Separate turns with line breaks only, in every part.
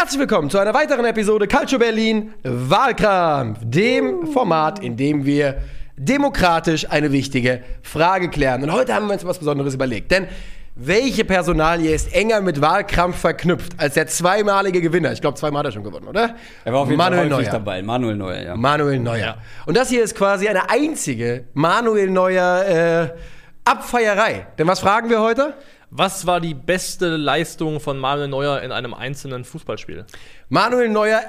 Herzlich willkommen zu einer weiteren Episode Calcio Berlin Wahlkampf, dem Format, in dem wir demokratisch eine wichtige Frage klären. Und heute haben wir uns was Besonderes überlegt, denn welche Personalie ist enger mit Wahlkampf verknüpft als der zweimalige Gewinner? Ich glaube, zweimal hat er schon gewonnen, oder?
Er war auf jeden
Manuel
Fall häufig
Neuer.
dabei. Manuel Neuer, ja.
Manuel Neuer. Und das hier ist quasi eine einzige Manuel Neuer äh, Abfeierei. Denn was fragen wir heute?
Was war die beste Leistung von Manuel Neuer in einem einzelnen Fußballspiel?
Manuel Neuer,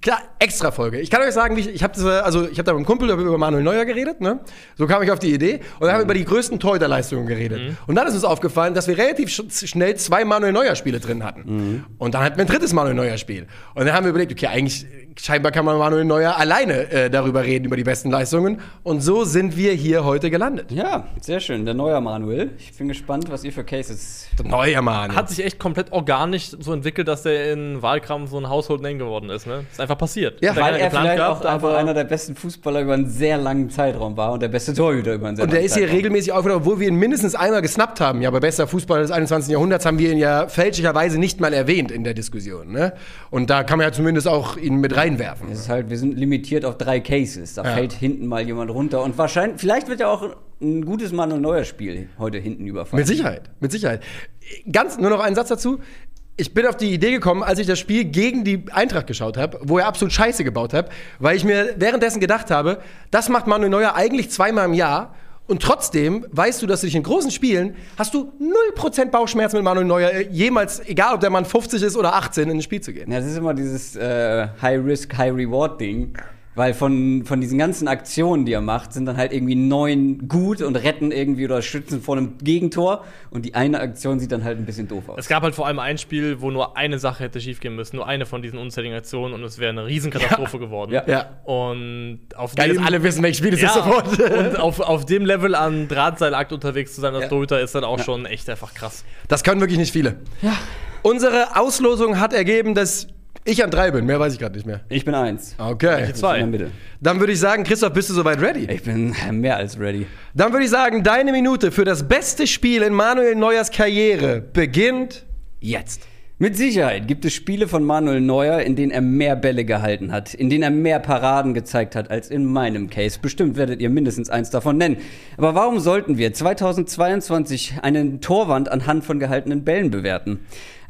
klar, extra Folge. Ich kann euch sagen, ich, ich habe also ich habe da mit einem Kumpel über Manuel Neuer geredet, ne? So kam ich auf die Idee und dann haben wir über die größten Torhüterleistungen geredet. Und dann ist uns aufgefallen, dass wir relativ sch schnell zwei Manuel Neuer Spiele drin hatten. Und dann hatten wir ein drittes Manuel Neuer Spiel. Und dann haben wir überlegt, okay, eigentlich scheinbar kann man Manuel Neuer alleine äh, darüber reden über die besten Leistungen und so sind wir hier heute gelandet.
Ja, sehr schön. Der Neuer Manuel. Ich bin gespannt, was ihr für Cases.
Neuer Mann.
Hat sich echt komplett organisch so entwickelt, dass der in Wahlkampf so ein Household Name geworden ist. Ne? Ist einfach passiert.
Ja,
er
Weil er vielleicht
gehabt,
auch einfach einer der besten Fußballer über einen sehr langen Zeitraum war und der beste Torhüter über einen sehr
Und der
langen
ist hier
Zeitraum.
regelmäßig aufgetaucht, obwohl wir ihn mindestens einmal gesnappt haben. Ja, bei bester Fußballer des 21. Jahrhunderts haben wir ihn ja fälschlicherweise nicht mal erwähnt in der Diskussion. Ne? Und da kann man ja zumindest auch ihn mit reinwerfen.
Es ist halt, wir sind limitiert auf drei Cases. Da
Ja.
fällt hinten mal jemand runter. Und wahrscheinlich, vielleicht wird ja auch ein gutes Manuel Neuer Spiel heute hinten überfallen.
Mit Sicherheit, mit Sicherheit. Ganz nur noch einen Satz dazu. Ich bin auf die Idee gekommen, als ich das Spiel gegen die Eintracht geschaut habe, wo er absolut Scheiße gebaut hat, weil ich mir währenddessen gedacht habe, das macht Manuel Neuer eigentlich zweimal im Jahr. Und trotzdem weißt du, dass du dich in großen Spielen hast du 0% Bauchschmerzen mit Manuel Neuer, äh, jemals, egal ob der Mann 50 ist oder 18, in ein Spiel zu gehen.
Ja, das ist immer dieses äh, High-Risk, High-Reward-Ding. Weil von, von diesen ganzen Aktionen, die er macht, sind dann halt irgendwie neun gut und retten irgendwie oder schützen vor einem Gegentor. Und die eine Aktion sieht dann halt ein bisschen doof aus.
es gab halt vor allem ein Spiel, wo nur eine Sache hätte schiefgehen müssen, nur eine von diesen unzähligen Aktionen und es wäre eine Riesenkatastrophe geworden.
Ja.
Ja.
Und auf
Geil,
dem,
alle wissen, welches Spiel das
ja,
ist sofort.
und auf, auf dem Level an Drahtseilakt unterwegs zu sein als
Ja.
Torhüter ist dann auch schon echt einfach krass.
Das können wirklich nicht viele. Unsere Auslosung hat ergeben, dass ich an drei bin. Mehr weiß ich gerade nicht mehr.
Ich bin eins.
Okay.
Ich
Zwei.
in der Mitte.
Dann würde ich sagen, Christoph, bist du soweit ready?
Ich bin mehr als ready.
Dann würde ich sagen, deine Minute für das beste Spiel in Manuel Neuers Karriere beginnt jetzt.
Mit Sicherheit gibt es Spiele von Manuel Neuer, in denen er mehr Bälle gehalten hat, in denen er mehr Paraden gezeigt hat als in meinem Case. Bestimmt werdet ihr mindestens eins davon nennen. Aber warum sollten wir 2022 einen Torwand anhand von gehaltenen Bällen bewerten?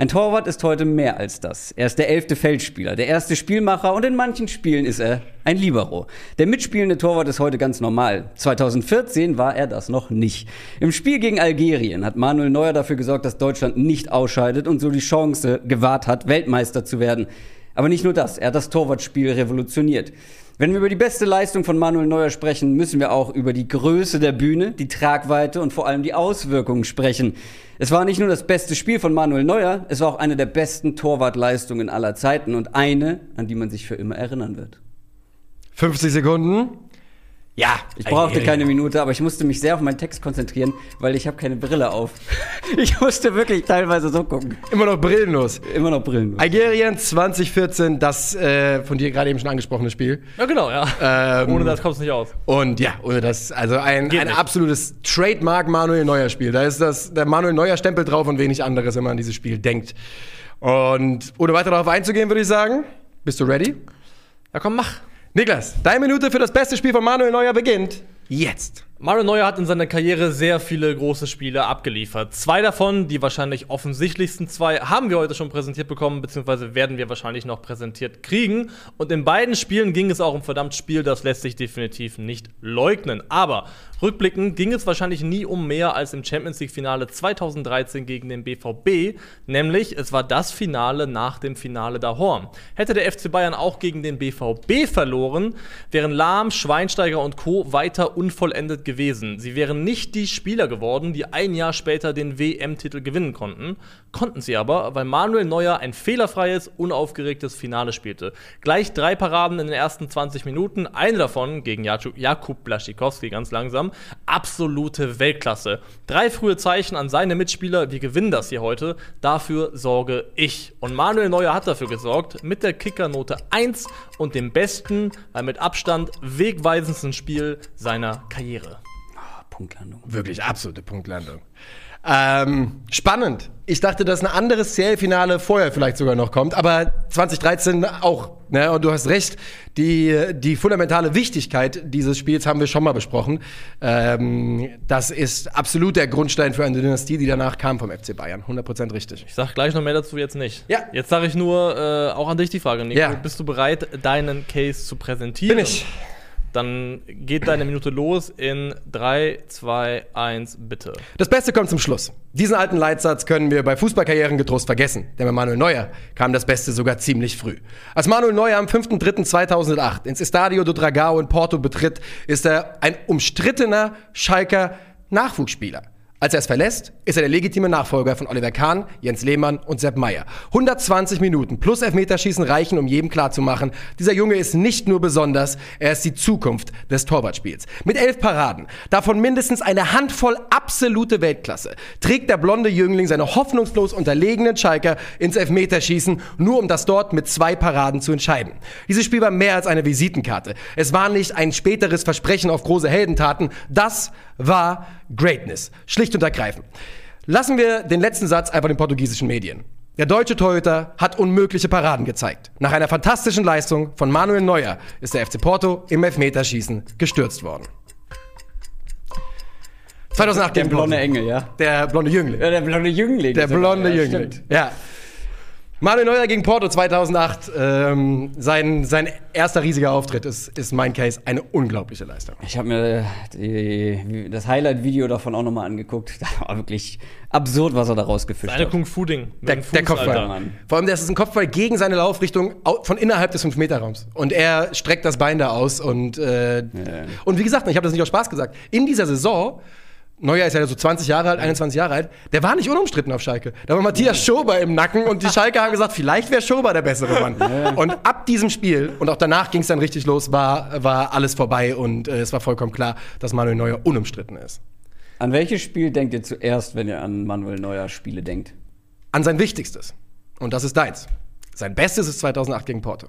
Ein Torwart ist heute mehr als das. Er ist der elfte Feldspieler, der erste Spielmacher und in manchen Spielen ist er ein Libero. Der mitspielende Torwart ist heute ganz normal. 2014 war er das noch nicht. Im Spiel gegen Algerien hat Manuel Neuer dafür gesorgt, dass Deutschland nicht ausscheidet und so die Chance gewahrt hat, Weltmeister zu werden. Aber nicht nur das, er hat das Torwartspiel revolutioniert. Wenn wir über die beste Leistung von Manuel Neuer sprechen, müssen wir auch über die Größe der Bühne, die Tragweite und vor allem die Auswirkungen sprechen. Es war nicht nur das beste Spiel von Manuel Neuer, es war auch eine der besten Torwartleistungen aller Zeiten und eine, an die man sich für immer erinnern wird.
50 Sekunden. Ja,
Ich brauchte keine Minute, aber ich musste mich sehr auf meinen Text konzentrieren, weil ich habe keine Brille auf. Ich musste wirklich teilweise so gucken.
Immer noch brillenlos.
Immer noch Brillen.
Algerien 2014, das äh, von dir gerade eben schon angesprochene Spiel.
Ja, genau, ja.
Ähm,
Ohne das kommt es nicht aus.
Und ja, ohne das, also ein,
Geht
ein
nicht.
absolutes Trademark Manuel Neuer Spiel. Da ist das, der Manuel Neuer Stempel drauf und wenig anderes, wenn man an dieses Spiel denkt. Und ohne weiter darauf einzugehen, würde ich sagen, bist du ready?
Ja, komm, mach.
Niklas, deine Minute für das beste Spiel von Manuel Neuer beginnt jetzt.
Mario Neuer hat in seiner Karriere sehr viele große Spiele abgeliefert. Zwei davon, die wahrscheinlich offensichtlichsten zwei, haben wir heute schon präsentiert bekommen, beziehungsweise werden wir wahrscheinlich noch präsentiert kriegen. Und in beiden Spielen ging es auch um verdammt Spiel, das lässt sich definitiv nicht leugnen. Aber rückblickend ging es wahrscheinlich nie um mehr als im Champions League-Finale 2013 gegen den BVB, nämlich es war das Finale nach dem Finale da Horn. Hätte der FC Bayern auch gegen den BVB verloren, wären Lahm, Schweinsteiger und Co. weiter unvollendet gewesen. Sie wären nicht die Spieler geworden, die ein Jahr später den WM-Titel gewinnen konnten. Konnten sie aber, weil Manuel Neuer ein fehlerfreies, unaufgeregtes Finale spielte. Gleich drei Paraden in den ersten 20 Minuten, eine davon gegen Jakub- Blaschikowski ganz langsam. Absolute Weltklasse. Drei frühe Zeichen an seine Mitspieler, wir gewinnen das hier heute. Dafür sorge ich. Und Manuel Neuer hat dafür gesorgt, mit der Kickernote 1 und dem besten, weil mit Abstand wegweisendsten Spiel seiner Karriere.
Punktlandung.
Wirklich absolute Punktlandung. Ähm, spannend. Ich dachte, dass ein anderes CL-Finale vorher vielleicht sogar noch kommt, aber 2013 auch. Ne? Und du hast recht, die, die fundamentale Wichtigkeit dieses Spiels haben wir schon mal besprochen. Ähm, das ist absolut der Grundstein für eine Dynastie, die danach kam vom FC Bayern. 100% richtig.
Ich sag gleich noch mehr dazu, jetzt nicht.
Ja.
Jetzt sage ich nur äh, auch an dich die Frage, Nico.
Ja.
Bist du bereit, deinen Case zu präsentieren?
Bin ich.
Dann geht deine Minute los in 3, 2, 1, bitte.
Das Beste kommt zum Schluss. Diesen alten Leitsatz können wir bei Fußballkarrieren getrost vergessen, denn bei Manuel Neuer kam das Beste sogar ziemlich früh. Als Manuel Neuer am 5.3.2008 ins Estadio do Dragao in Porto betritt, ist er ein umstrittener Schalker Nachwuchsspieler. Als er es verlässt, ist er der legitime Nachfolger von Oliver Kahn, Jens Lehmann und Sepp Meyer. 120 Minuten plus Elfmeterschießen reichen, um jedem klarzumachen, dieser Junge ist nicht nur besonders, er ist die Zukunft des Torwartspiels. Mit elf Paraden, davon mindestens eine Handvoll absolute Weltklasse, trägt der blonde Jüngling seine hoffnungslos unterlegenen Schalker ins Elfmeterschießen, nur um das dort mit zwei Paraden zu entscheiden. Dieses Spiel war mehr als eine Visitenkarte. Es war nicht ein späteres Versprechen auf große Heldentaten, das war Greatness. Schlicht und ergreifend. Lassen wir den letzten Satz einfach den portugiesischen Medien. Der deutsche Torhüter hat unmögliche Paraden gezeigt. Nach einer fantastischen Leistung von Manuel Neuer ist der FC Porto im Elfmeterschießen gestürzt worden. 2008
Der blonde. Engel, ja.
Der blonde Jüngling.
Ja, der blonde Jüngling.
Der blonde
ja,
Jüngling.
stimmt.
Ja. Manuel Neuer gegen Porto 2008. Ähm, sein, sein erster riesiger Auftritt ist, ist mein Case eine unglaubliche Leistung.
Ich habe mir die, das Highlight-Video davon auch nochmal angeguckt. Das war wirklich absurd, was er da rausgefischt hat.
Kung-Fu-Ding.
Der,
Fuß,
der Kopfball.
Alter.
Vor allem, das ist ein Kopfball gegen seine Laufrichtung au- von innerhalb des 5-Meter-Raums. Und er streckt das Bein da aus. Und, äh, und wie gesagt, ich habe das nicht aus Spaß gesagt, in dieser Saison, Neuer ist ja so 20 Jahre alt, 21 Jahre alt, der war nicht unumstritten auf Schalke. Da war Matthias Schober im Nacken und die Schalke haben gesagt, vielleicht wäre Schober der bessere Mann. Und ab diesem Spiel, und auch danach ging es dann richtig los, war, war alles vorbei und äh, es war vollkommen klar, dass Manuel Neuer unumstritten ist.
An welches Spiel denkt ihr zuerst, wenn ihr an Manuel Neuer Spiele denkt?
An sein Wichtigstes. Und das ist deins. Sein Bestes ist 2008 gegen Porto.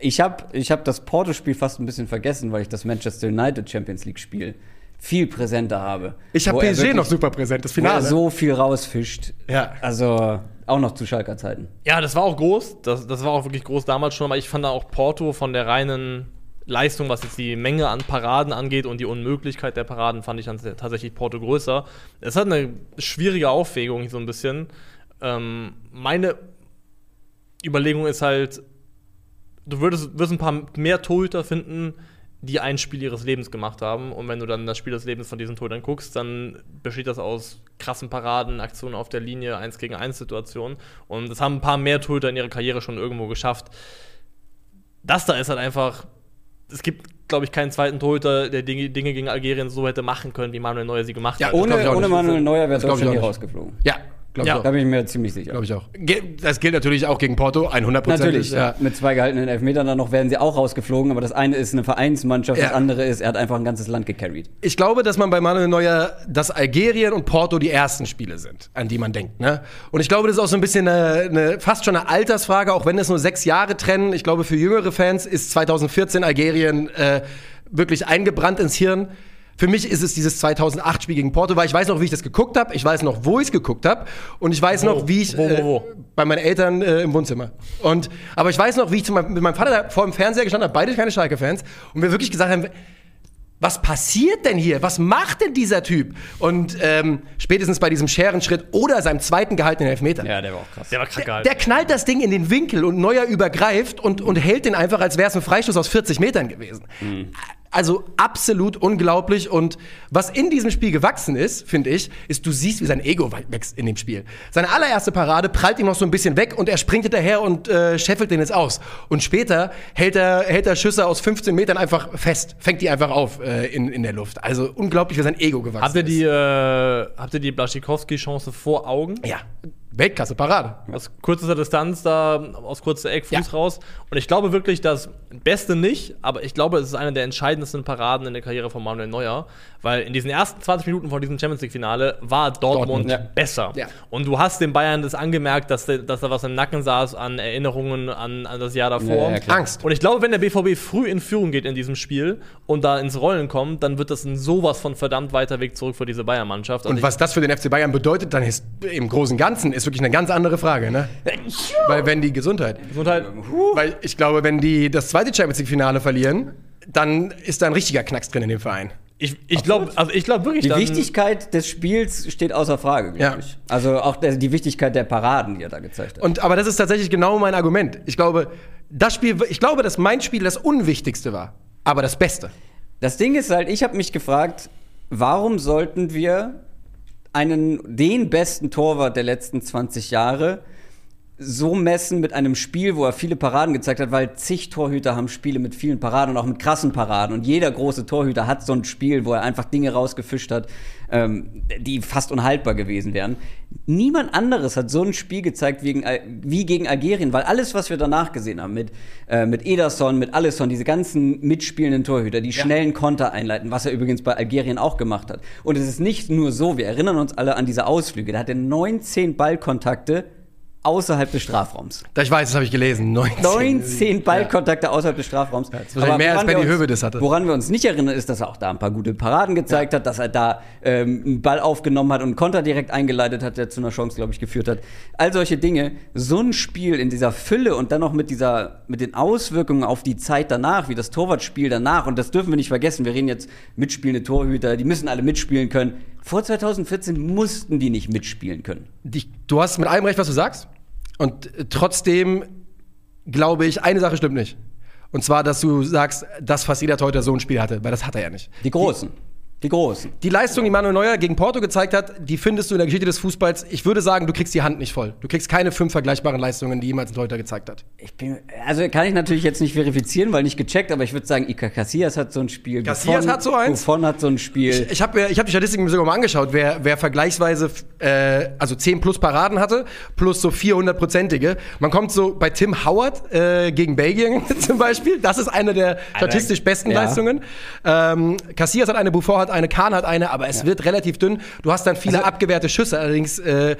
Ich habe ich hab das Porto-Spiel fast ein bisschen vergessen, weil ich das Manchester United Champions League-Spiel viel präsenter habe.
Ich habe PSG noch super präsent, das
Wo er
Finale.
so viel rausfischt.
Ja.
Also auch noch zu Schalker Zeiten.
Ja, das war auch groß. Das, das war auch wirklich groß damals schon. Aber ich fand da auch Porto von der reinen Leistung, was jetzt die Menge an Paraden angeht und die Unmöglichkeit der Paraden, fand ich dann tatsächlich Porto größer. Es hat eine schwierige Aufwägung so ein bisschen. Ähm, meine Überlegung ist halt, du würdest, wirst ein paar mehr Torhüter finden, die ein Spiel ihres Lebens gemacht haben. Und wenn du dann das Spiel des Lebens von diesen Torhütern guckst, dann besteht das aus krassen Paraden, Aktionen auf der Linie, 1 gegen 1 Situationen. Und das haben ein paar mehr Torhüter in ihrer Karriere schon irgendwo geschafft. Das da ist halt einfach. Es gibt, glaube ich, keinen zweiten Torhüter, der Dinge, Dinge gegen Algerien so hätte machen können, wie Manuel Neuer sie gemacht
Ja,
hat.
Ohne, ohne. Manuel Neuer wäre Deutschland
auch
hier
nicht.
rausgeflogen.
Ja, glaube
Ja.
ich
Da bin ich mir ziemlich sicher.
Glaube ich auch. Das gilt natürlich auch gegen Porto, 100
Natürlich,
Ja.
mit zwei gehaltenen Elfmetern dann noch wären sie auch rausgeflogen, aber das eine ist eine Vereinsmannschaft, das
Ja.
andere ist, er hat einfach ein ganzes Land gecarried.
Ich glaube, dass man bei Manuel Neuer, dass Algerien und Porto die ersten Spiele sind, an die man denkt. Ne? Und ich glaube, das ist auch so ein bisschen eine, eine, fast schon eine Altersfrage, auch wenn es nur sechs Jahre trennen. Ich glaube, für jüngere Fans ist 2014 Algerien äh, wirklich eingebrannt ins Hirn. Für mich ist es dieses 2008-Spiel gegen Porto, weil ich weiß noch, wie ich das geguckt habe, ich weiß noch, wo ich es geguckt habe und ich weiß
Wo?
noch, wie ich
Wo, wo, wo?
Äh, bei meinen Eltern äh, im Wohnzimmer. Und aber ich weiß noch, wie ich zu meinem, mit meinem Vater da vor dem Fernseher gestanden habe, beide keine Schalke-Fans, und wir wirklich gesagt haben, was passiert denn hier? Was macht denn dieser Typ? Und ähm, spätestens bei diesem Scherenschritt oder seinem zweiten gehaltenen Elfmeter.
Ja, der war auch krass.
Der war
Der,
gehalten.
der knallt das Ding in den Winkel und Neuer übergreift und, und hält den einfach, als wäre es ein Freistoß aus 40 Metern gewesen. Also absolut unglaublich. Und was in diesem Spiel gewachsen ist, finde ich, ist, du siehst, wie sein Ego wächst in dem Spiel. Seine allererste Parade prallt ihm noch so ein bisschen weg und er springt hinterher und äh, scheffelt den jetzt aus. Und später hält er, hält er Schüsse aus 15 Metern einfach fest, fängt die einfach auf äh, in, in der Luft. Also unglaublich, wie sein Ego gewachsen
Habt ihr
ist.
die, äh, habt ihr die Blaschikowski-Chance vor Augen?
Ja, Weltklasse Parade.
Aus kurzer Distanz da, aus kurzer Eck, Fuß
Ja.
raus. Und ich glaube wirklich, das Beste nicht, aber ich glaube, es ist eine der entscheidendsten Paraden in der Karriere von Manuel Neuer. Weil in diesen ersten 20 Minuten von diesem Champions League-Finale war Dortmund,
Dortmund,
ja.
besser.
Ja.
Und du hast den Bayern das angemerkt, dass, dass da was im Nacken saß an Erinnerungen an, an das Jahr davor.
Angst.
Und ich glaube, wenn der BVB früh in Führung geht in diesem Spiel und da ins Rollen kommt, dann wird das ein sowas von verdammt weiter Weg zurück für diese Bayern-Mannschaft. Also
Und was das für den FC Bayern bedeutet, dann ist im Großen und Ganzen ist wirklich eine ganz andere Frage, ne? Weil wenn die Gesundheit.
ich, Gesundheit,
Weil ich glaube, wenn die das zweite Champions League Finale verlieren, dann ist da ein richtiger Knacks drin in dem Verein.
ich, ich glaube also ich glaub wirklich,
Die
dann,
Wichtigkeit des Spiels steht außer Frage, glaube
Ja.
ich. Also auch der, die Wichtigkeit der Paraden, die er da gezeigt hat.
Und aber das ist tatsächlich genau mein Argument. Ich glaube, das Spiel, ich glaube, dass mein Spiel das unwichtigste war, aber das Beste.
Das Ding ist halt, ich habe mich gefragt, warum sollten wir einen, den besten Torwart der letzten 20 Jahre so messen mit einem Spiel, wo er viele Paraden gezeigt hat, weil zig Torhüter haben Spiele mit vielen Paraden und auch mit krassen Paraden. Und jeder große Torhüter hat so ein Spiel, wo er einfach Dinge rausgefischt hat, ähm, die fast unhaltbar gewesen wären. Niemand anderes hat so ein Spiel gezeigt wie, Al- wie gegen Algerien, weil alles, was wir danach gesehen haben, mit, äh, mit Ederson, mit Alisson, diese ganzen mitspielenden Torhüter, die schnellen Konter einleiten, was er übrigens bei Algerien auch gemacht hat. Und es ist nicht nur so, wir erinnern uns alle an diese Ausflüge, da hat er 19 Ballkontakte außerhalb des Strafraums.
Da ich weiß, das habe ich gelesen. 19.
19 Ballkontakte außerhalb des Strafraums.
ist wahrscheinlich mehr, als Benny Höwe das hatte.
Woran wir uns nicht erinnern, ist, dass er auch da ein paar gute Paraden gezeigt hat, dass er da ähm, einen Ball aufgenommen hat und einen Konter direkt eingeleitet hat, der zu einer Chance, glaube ich, geführt hat. All solche Dinge. So ein Spiel in dieser Fülle und dann noch mit dieser, mit den Auswirkungen auf die Zeit danach, wie das Torwartspiel danach. Und das dürfen wir nicht vergessen. Wir reden jetzt mitspielende Torhüter, die müssen alle mitspielen können. Vor 2014 mussten die nicht mitspielen können.
Die, du hast mit allem recht, was du sagst. Und trotzdem glaube ich, eine Sache stimmt nicht. Und zwar, dass du sagst, dass fast jeder Torhüter so ein Spiel hatte, weil das hat er ja nicht.
Die Großen. Die Großen.
Die Leistung, die Manuel Neuer gegen Porto gezeigt hat, die findest du in der Geschichte des Fußballs. Ich würde sagen, du kriegst die Hand nicht voll. Du kriegst keine fünf vergleichbaren Leistungen, die jemals ein Torhüter gezeigt hat.
Ich bin, also kann ich natürlich jetzt nicht verifizieren, weil nicht gecheckt, aber ich würde sagen, Iker Casillas hat so ein Spiel.
Casillas
Buffon-
hat so eins?
Buffon hat so ein Spiel.
Ich habe mir, ich hab die Statistiken mir sogar mal angeschaut, wer, wer vergleichsweise äh, also 10 plus Paraden hatte, plus so 400-prozentige. Man kommt so bei Tim Howard äh, gegen Belgien zum Beispiel. Das ist eine der statistisch besten
ja.
Leistungen. Ähm, Casillas hat eine, Buffon hat eine, Kahn hat eine, aber es wird relativ dünn. Du hast dann viele
Also-
abgewehrte Schüsse. Allerdings, äh,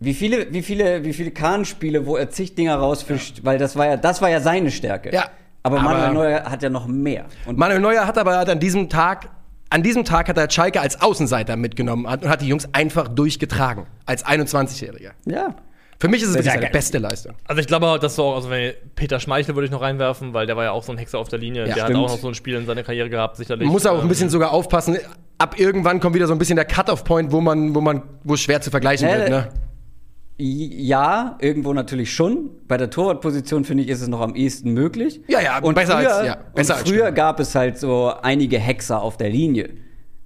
Wie viele, wie viele, wie viele Kahn-Spiele, wo er zig Dinger rausfischt, weil das war ja, das war ja seine Stärke.
Ja.
Aber
Aber-
Manuel Neuer hat ja noch mehr. Und
Manuel Neuer hat aber an diesem Tag, an diesem Tag hat er Schalke als Außenseiter mitgenommen und hat die Jungs einfach durchgetragen. Als 21-Jähriger.
ja.
Für mich ist es wirklich seine beste Leistung.
Also ich glaube, dass so, also wenn Peter Schmeichel würde ich noch reinwerfen, weil der war ja auch so ein Hexer auf der Linie.
Ja,
der
stimmt.
hat auch noch so ein Spiel in seiner Karriere gehabt, sicherlich.
Man muss auch ein
Ähm,
bisschen sogar aufpassen. Ab irgendwann kommt wieder so ein bisschen der Cut-off-Point, wo man, wo man, wo es schwer zu vergleichen
Nee,
wird. Ne?
Ja, irgendwo natürlich schon. Bei der Torwartposition finde ich, ist es noch am ehesten möglich.
Ja, ja,
und
besser
früher,
als- ja, besser
und
als
früher
Stürmer.
gab es halt so einige Hexer auf der Linie.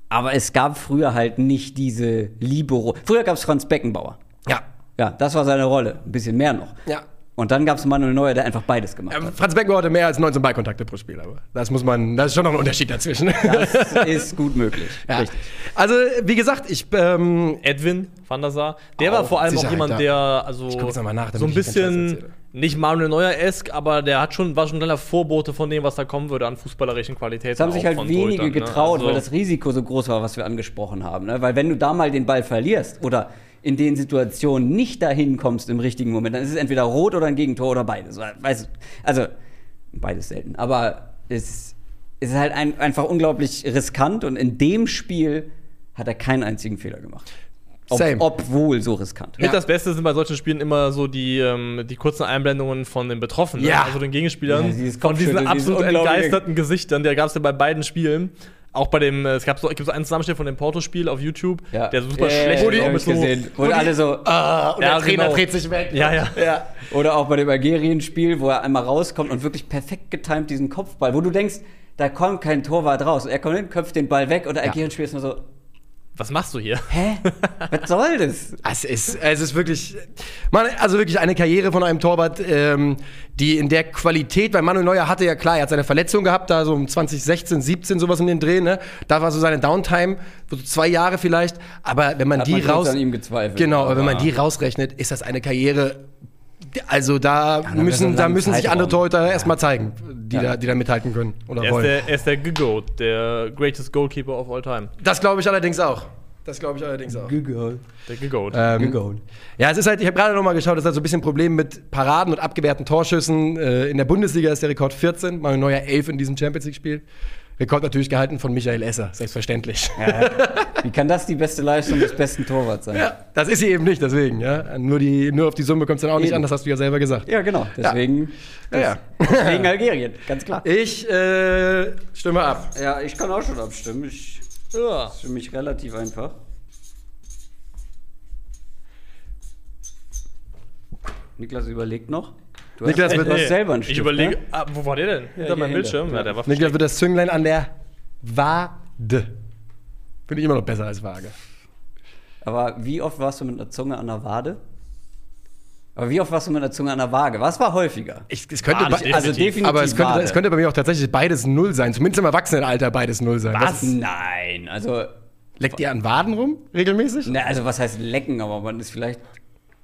Aber es gab früher halt nicht diese Libero. Früher gab es Franz Beckenbauer.
Ja.
Ja, das war seine Rolle. Ein bisschen mehr noch.
ja.
Und dann gab es Manuel Neuer, der einfach beides gemacht
Ähm,
hat.
Franz Beckenbauer hatte mehr als 19 Ballkontakte pro Spiel, aber das muss man, das ist schon noch ein Unterschied dazwischen.
Das ist gut möglich.
ja.
Richtig.
Also, wie gesagt, ich, ähm,
Edwin van der Sar. Der war
Auch
vor allem auch jemand, der also
Ich guck jetzt noch mal nach, damit
so ein bisschen nicht Manuel Neuer-esk, aber der hat schon, war schon ein kleiner Vorbote von dem, was da kommen würde an fußballerischen Qualitäten.
Es haben sich halt wenige
ne?
getraut,
Also-
weil das Risiko so groß war, was wir angesprochen haben. Ne? Weil wenn du da mal den Ball verlierst oder in den Situationen nicht dahin kommst im richtigen Moment, dann ist es entweder rot oder ein Gegentor oder beides. Weißt, du, also beides selten. Aber es, es ist halt ein, einfach unglaublich riskant und in dem Spiel hat er keinen einzigen Fehler gemacht. Ob,
Same.
obwohl so riskant.
Mit
Ja.
das Beste sind bei solchen Spielen immer so die, ähm, die kurzen Einblendungen von den Betroffenen,
Ja.
also den Gegenspielern,
Ja,
von diesen absolut entgeisterten Gesichtern. Der gab es ja bei beiden Spielen. Auch bei dem, äh, es gab so, gibt so einen Zusammenschnitt von dem Porto-Spiel auf YouTube,
Ja.
der so super
Ja,
schlecht
ja,
ist, so,
gesehen. Wo alle so,
ah, und
Ja,
der Trainer
genau.
dreht sich weg.
Ja, ja.
ja.
Oder auch bei dem Algerien-Spiel, wo er einmal rauskommt und wirklich perfekt getimt diesen Kopfball, wo du denkst, da kommt kein Torwart raus. Und er kommt hin, köpft den Ball weg und der
Ja.
Algerien-Spiel ist nur so,
Was machst du hier?
Hä? Was soll das?
Es ist, es ist wirklich, man, also wirklich eine Karriere von einem Torwart, ähm, die in der Qualität, weil Manuel Neuer hatte ja klar, er hat seine Verletzung gehabt, da so um 2016, 17 sowas in den Dreh, ne? Da war so seine Downtime, so zwei Jahre vielleicht. Aber wenn man
Hat
die
man
raus,
an ihm gezweifelt.
genau, aber wenn man
Aber-
die rausrechnet, ist das eine Karriere. Also da
so
müssen, da müssen sich andere. Torhüter erstmal zeigen, die,
Ja.
da, die da mithalten können oder
Er ist
wollen.
der, er ist der Goat, der greatest Goalkeeper of all time.
Das glaube ich allerdings auch. Das glaube ich allerdings auch.
Der Goat.
Ähm, ja, es ist halt, ich habe gerade noch mal geschaut, es ist halt so ein bisschen ein Problem mit Paraden und abgewehrten Torschüssen. Äh, in der Bundesliga ist der Rekord 14, mal ein neuer 11 in diesem Champions League-Spiel. Rekord natürlich gehalten von Michael Esser, selbstverständlich.
Ja, wie kann das die beste Leistung des besten Torwarts sein?
Ja, das ist sie eben nicht, deswegen. Ja. Nur, die, nur auf die Summe kommt es dann auch nicht
Eben.
an, das hast du ja selber gesagt.
Ja, genau. Deswegen,
Ja, ja.
deswegen Algerien, ganz klar.
Ich äh, stimme ab.
Ja, ich kann auch schon abstimmen. Ich
Ja.
ist für mich relativ einfach. Niklas überlegt noch. Du hast,
Niklas wird-
du hast selber einen
Ich
Stift,
überlege,
Ne?
ah, wo war der denn? Hinter meinem. Bildschirm? Ja, der war
Niklas wird das Zünglein an der Wade. Finde ich immer noch besser als Waage.
Aber wie oft warst du mit einer Zunge an der Wade? Aber wie oft warst du mit einer Zunge an der Waage? Was war häufiger?
Ich, es könnte,
Ah,
bei-
definitiv.
Also definitiv
aber es könnte,
Wade.
es könnte bei mir auch tatsächlich beides null sein. Zumindest im Erwachsenenalter beides null sein.
Was? Nein. Also,
Leckt ihr an Waden rum regelmäßig?
na, also was heißt lecken, aber man ist vielleicht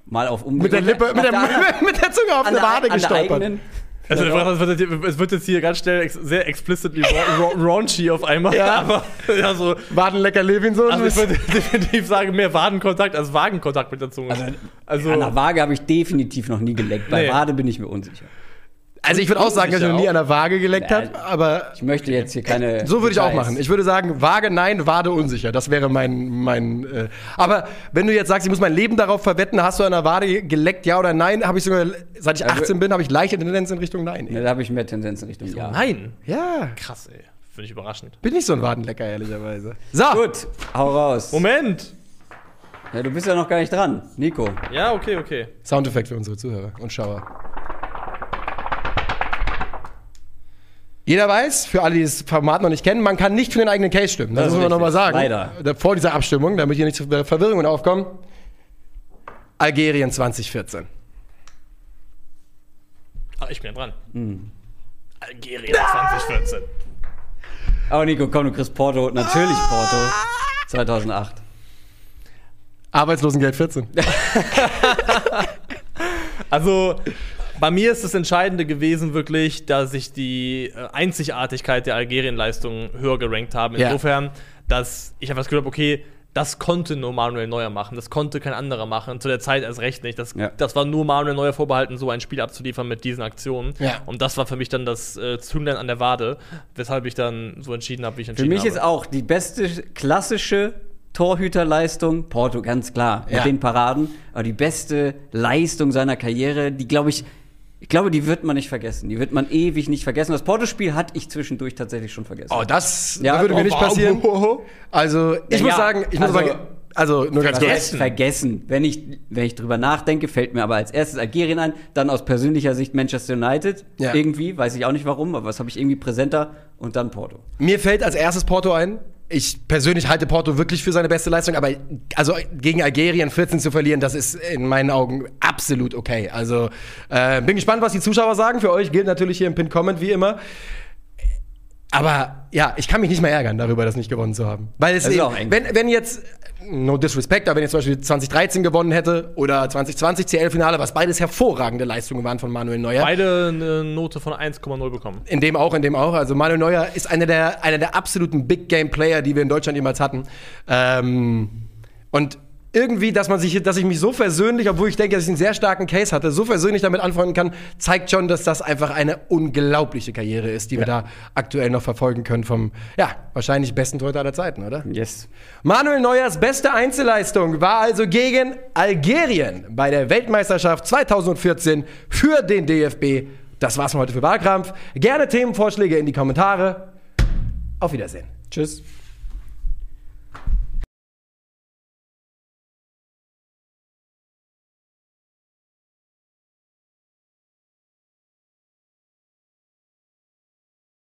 mal auf
Mit der Lippe, mit der, mit der Zunge auf
der,
Wade
an der
gestolpert.
Also, es wird, jetzt- es wird jetzt hier ganz schnell ex sehr explicitly ra ra raunchy auf einmal.
Ja.
Aber, ja, so.
Wadenlecker Levinson.
Also, ich würde definitiv sagen, mehr Wadenkontakt als Wagenkontakt mit der Zunge.
Also,
Also,
an der Waage habe ich definitiv noch nie geleckt. Bei
Nee.
Wade bin ich mir unsicher.
Also ich würde auch sagen, dass ich noch nie an der Waage geleckt
Ja.
habe, aber
Ich möchte jetzt hier keine.
so würde ich auch machen. Ich würde sagen, Waage nein, Wade unsicher. Das wäre mein, mein äh. aber wenn du jetzt sagst, ich muss mein Leben darauf verwetten, hast du an der Wade geleckt, ja oder nein, habe ich sogar, seit ich
Also-
18 bin, habe ich leichte Tendenz in Richtung nein.
Ne, da habe ich mehr Tendenz in Richtung Ja.
nein.
Ja,
Krass, ey. Finde ich überraschend.
bin nicht so ein Wadenlecker, ehrlicherweise. So,
Gut, hau raus.
Moment.
Ja, du bist ja noch gar nicht dran. Nico.
Ja, okay, okay.
Soundeffekt für unsere Zuhörer und Schauer. Jeder weiß, für alle, die das Format noch nicht kennen, man kann nicht für den eigenen Case stimmen. Das,
Das ist
müssen wir nochmal sagen.
Leider.
Vor dieser Abstimmung, damit hier nicht zu Verwirrungen aufkommen. Algerien 2014.
Ah, ich bin ja dran.
Hm.
Algerien 2014.
Aber Nico, komm, du kriegst Porto. Natürlich Porto. 2008.
Arbeitslosengeld 14.
Also, bei mir ist das Entscheidende gewesen, wirklich, dass ich die äh, Einzigartigkeit der Algerien-Leistung höher gerankt habe.
Ja.
Insofern, dass ich einfach das Gefühl habe, okay, das konnte nur Manuel Neuer machen, das konnte kein anderer machen. Zu der Zeit erst recht nicht. Das,
Ja.
das war nur Manuel Neuer vorbehalten, so ein Spiel abzuliefern mit diesen Aktionen.
Ja.
Und das war für mich dann das äh, Zünglein an der Wade, weshalb ich dann so entschieden habe, wie ich
Für
entschieden
mich
habe.
ist auch die beste klassische Torhüterleistung, Porto, ganz klar, mit
Ja.
den Paraden, aber die beste Leistung seiner Karriere, die glaube ich, ich glaube, die wird man nicht vergessen. Die wird man ewig nicht vergessen. Das Porto-Spiel hatte ich zwischendurch tatsächlich schon vergessen.
Oh, das
Ja,
würde mir
oh,
nicht
wow.
passieren. Also, ich
Ja,
muss
ja.
sagen, ich muss
Also-
sagen, also nur ganz kurz.
vergessen. Wenn ich, wenn ich drüber nachdenke, fällt mir aber als erstes Algerien ein, dann aus persönlicher Sicht Manchester United.
Ja.
Irgendwie, weiß ich auch nicht warum, aber was habe ich irgendwie präsenter und dann Porto.
Mir fällt als erstes Porto ein. Ich persönlich halte Porto wirklich für seine beste Leistung, aber also gegen Algerien 14 zu verlieren, das ist in meinen Augen absolut okay. Also äh, bin gespannt, was die Zuschauer sagen. Für euch gilt natürlich hier im Pin-Comment wie immer. Aber ja, ich kann mich nicht mehr ärgern darüber, das nicht gewonnen zu haben. Weil es
Das ist
eben,
auch eng.
wenn, wenn jetzt, no disrespect, aber wenn jetzt zum Beispiel 2013 gewonnen hätte oder 2020 CL-Finale, was beides hervorragende Leistungen waren von Manuel Neuer.
Beide eine Note von 1,0 bekommen.
In dem auch, in dem auch. Also Manuel Neuer ist einer der, einer der absoluten Big Game Player, die wir in Deutschland jemals hatten. Ähm, und irgendwie, dass man sich, dass ich mich so versöhnlich, obwohl ich denke, dass ich einen sehr starken Case hatte, so versöhnlich damit anfreunden kann, zeigt schon, dass das einfach eine unglaubliche Karriere ist, die wir da aktuell noch verfolgen können vom, ja, wahrscheinlich besten Torhüter aller Zeiten, oder?
Yes.
Manuel Neuers beste Einzelleistung war also gegen Algerien bei der Weltmeisterschaft 2014 für den DFB. Das war's von heute für Wahlkampf. Gerne Themenvorschläge in die Kommentare. Auf Wiedersehen.
Tschüss.